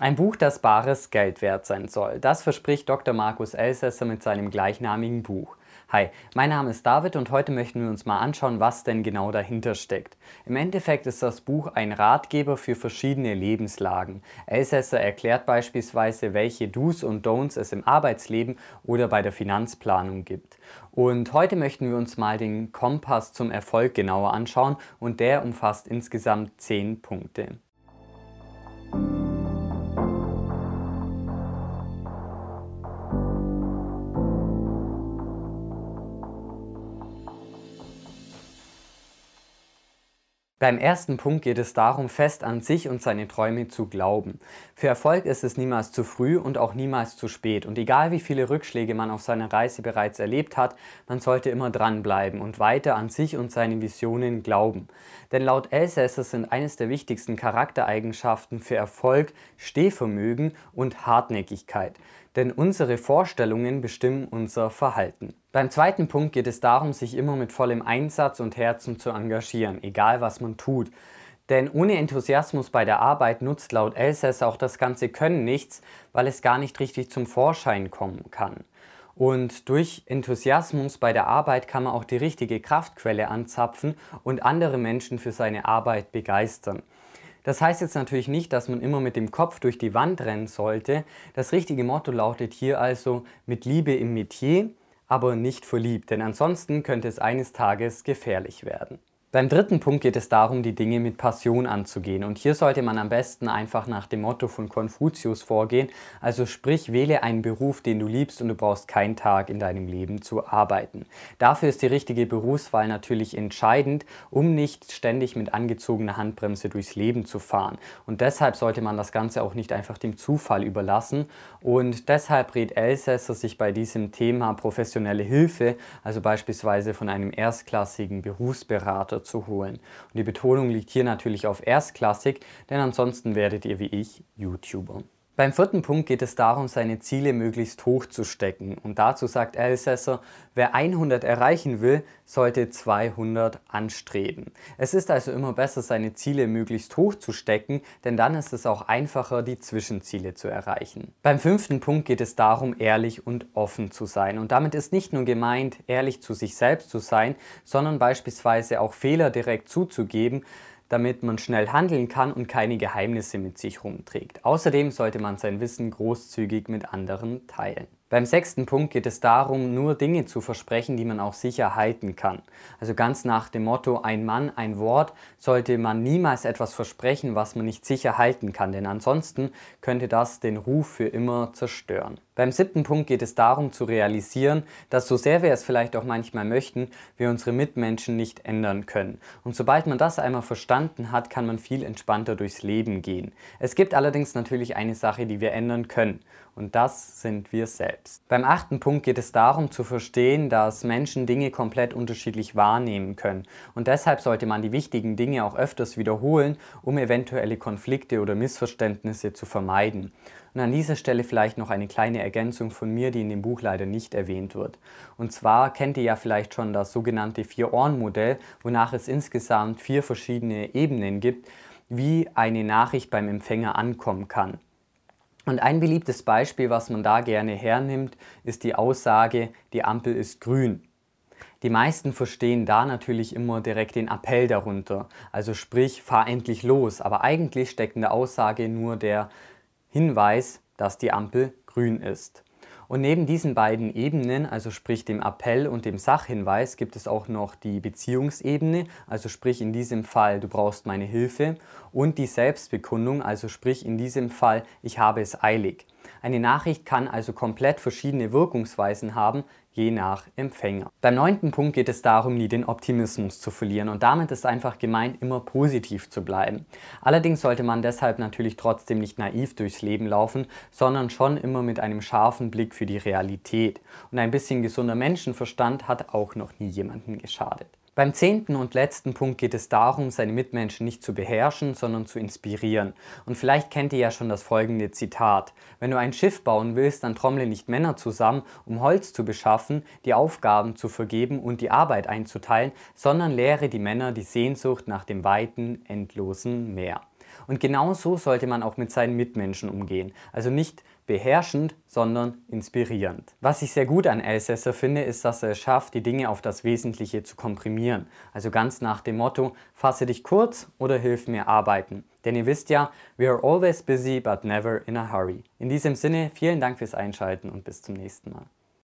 Ein Buch, das bares Geld wert sein soll. Das verspricht Dr. Markus Elsässer mit seinem gleichnamigen Buch. Hi, mein Name ist David und heute möchten wir uns mal anschauen, was denn genau dahinter steckt. Im Endeffekt ist das Buch ein Ratgeber für verschiedene Lebenslagen. Elsässer erklärt beispielsweise, welche Do's und Don'ts es im Arbeitsleben oder bei der Finanzplanung gibt. Und heute möchten wir uns mal den Kompass zum Erfolg genauer anschauen und der umfasst insgesamt 10 Punkte. Beim ersten Punkt geht es darum, fest an sich und seine Träume zu glauben. Für Erfolg ist es niemals zu früh und auch niemals zu spät. Und egal wie viele Rückschläge man auf seiner Reise bereits erlebt hat, man sollte immer dranbleiben und weiter an sich und seine Visionen glauben. Denn laut Elsässer sind eines der wichtigsten Charaktereigenschaften für Erfolg Stehvermögen und Hartnäckigkeit. Denn unsere Vorstellungen bestimmen unser Verhalten. Beim zweiten Punkt geht es darum, sich immer mit vollem Einsatz und Herzen zu engagieren, egal was man tut. Denn ohne Enthusiasmus bei der Arbeit nutzt laut Elsässer auch das ganze Können nichts, weil es gar nicht richtig zum Vorschein kommen kann. Und durch Enthusiasmus bei der Arbeit kann man auch die richtige Kraftquelle anzapfen und andere Menschen für seine Arbeit begeistern. Das heißt jetzt natürlich nicht, dass man immer mit dem Kopf durch die Wand rennen sollte. Das richtige Motto lautet hier also mit Liebe im Metier aber nicht verliebt, denn ansonsten könnte es eines Tages gefährlich werden. Beim dritten Punkt geht es darum, die Dinge mit Passion anzugehen. Und hier sollte man am besten einfach nach dem Motto von Konfuzius vorgehen. Also sprich, wähle einen Beruf, den du liebst und du brauchst keinen Tag in deinem Leben zu arbeiten. Dafür ist die richtige Berufswahl natürlich entscheidend, um nicht ständig mit angezogener Handbremse durchs Leben zu fahren. Und deshalb sollte man das Ganze auch nicht einfach dem Zufall überlassen. Und deshalb rät Elsässer sich bei diesem Thema professionelle Hilfe, also beispielsweise von einem erstklassigen Berufsberater zu holen. Und die Betonung liegt hier natürlich auf erstklassig, denn ansonsten werdet ihr wie ich YouTuber. Beim vierten Punkt geht es darum, seine Ziele möglichst hoch zu stecken. Und dazu sagt Elsässer, wer 100 erreichen will, sollte 200 anstreben. Es ist also immer besser, seine Ziele möglichst hoch zu stecken, denn dann ist es auch einfacher, die Zwischenziele zu erreichen. Beim fünften Punkt geht es darum, ehrlich und offen zu sein. Und damit ist nicht nur gemeint, ehrlich zu sich selbst zu sein, sondern beispielsweise auch Fehler direkt zuzugeben, damit man schnell handeln kann und keine Geheimnisse mit sich rumträgt. Außerdem sollte man sein Wissen großzügig mit anderen teilen. Beim sechsten Punkt geht es darum, nur Dinge zu versprechen, die man auch sicher halten kann. Also ganz nach dem Motto ein Mann, ein Wort, sollte man niemals etwas versprechen, was man nicht sicher halten kann, denn ansonsten könnte das den Ruf für immer zerstören. Beim siebten Punkt geht es darum zu realisieren, dass so sehr wir es vielleicht auch manchmal möchten, wir unsere Mitmenschen nicht ändern können. Und sobald man das einmal verstanden hat, kann man viel entspannter durchs Leben gehen. Es gibt allerdings natürlich eine Sache, die wir ändern können und das sind wir selbst. Beim achten Punkt geht es darum zu verstehen, dass Menschen Dinge komplett unterschiedlich wahrnehmen können. Und deshalb sollte man die wichtigen Dinge auch öfters wiederholen, um eventuelle Konflikte oder Missverständnisse zu vermeiden. Und an dieser Stelle vielleicht noch eine kleine Ergänzung von mir, die in dem Buch leider nicht erwähnt wird. Und zwar kennt ihr ja vielleicht schon das sogenannte Vier-Ohren-Modell, wonach es insgesamt vier verschiedene Ebenen gibt, wie eine Nachricht beim Empfänger ankommen kann. Und ein beliebtes Beispiel, was man da gerne hernimmt, ist die Aussage, die Ampel ist grün. Die meisten verstehen da natürlich immer direkt den Appell darunter, also sprich, fahr endlich los. Aber eigentlich steckt in der Aussage nur der Hinweis, dass die Ampel grün ist. Und neben diesen beiden Ebenen, also sprich dem Appell und dem Sachhinweis, gibt es auch noch die Beziehungsebene, also sprich in diesem Fall, du brauchst meine Hilfe, und die Selbstbekundung, also sprich in diesem Fall, ich habe es eilig. Eine Nachricht kann also komplett verschiedene Wirkungsweisen haben, je nach Empfänger. Beim neunten Punkt geht es darum, nie den Optimismus zu verlieren und damit ist einfach gemeint, immer positiv zu bleiben. Allerdings sollte man deshalb natürlich trotzdem nicht naiv durchs Leben laufen, sondern schon immer mit einem scharfen Blick für die Realität. Und ein bisschen gesunder Menschenverstand hat auch noch nie jemandem geschadet. Beim zehnten und letzten Punkt geht es darum, seine Mitmenschen nicht zu beherrschen, sondern zu inspirieren. Und vielleicht kennt ihr ja schon das folgende Zitat. Wenn du ein Schiff bauen willst, dann trommle nicht Männer zusammen, um Holz zu beschaffen, die Aufgaben zu vergeben und die Arbeit einzuteilen, sondern lehre die Männer die Sehnsucht nach dem weiten, endlosen Meer. Und genau so sollte man auch mit seinen Mitmenschen umgehen. Also nicht beherrschend, sondern inspirierend. Was ich sehr gut an Elsässer finde, ist, dass er es schafft, die Dinge auf das Wesentliche zu komprimieren. Also ganz nach dem Motto, fasse dich kurz oder hilf mir arbeiten. Denn ihr wisst ja, we are always busy but never in a hurry. In diesem Sinne, vielen Dank fürs Einschalten und bis zum nächsten Mal.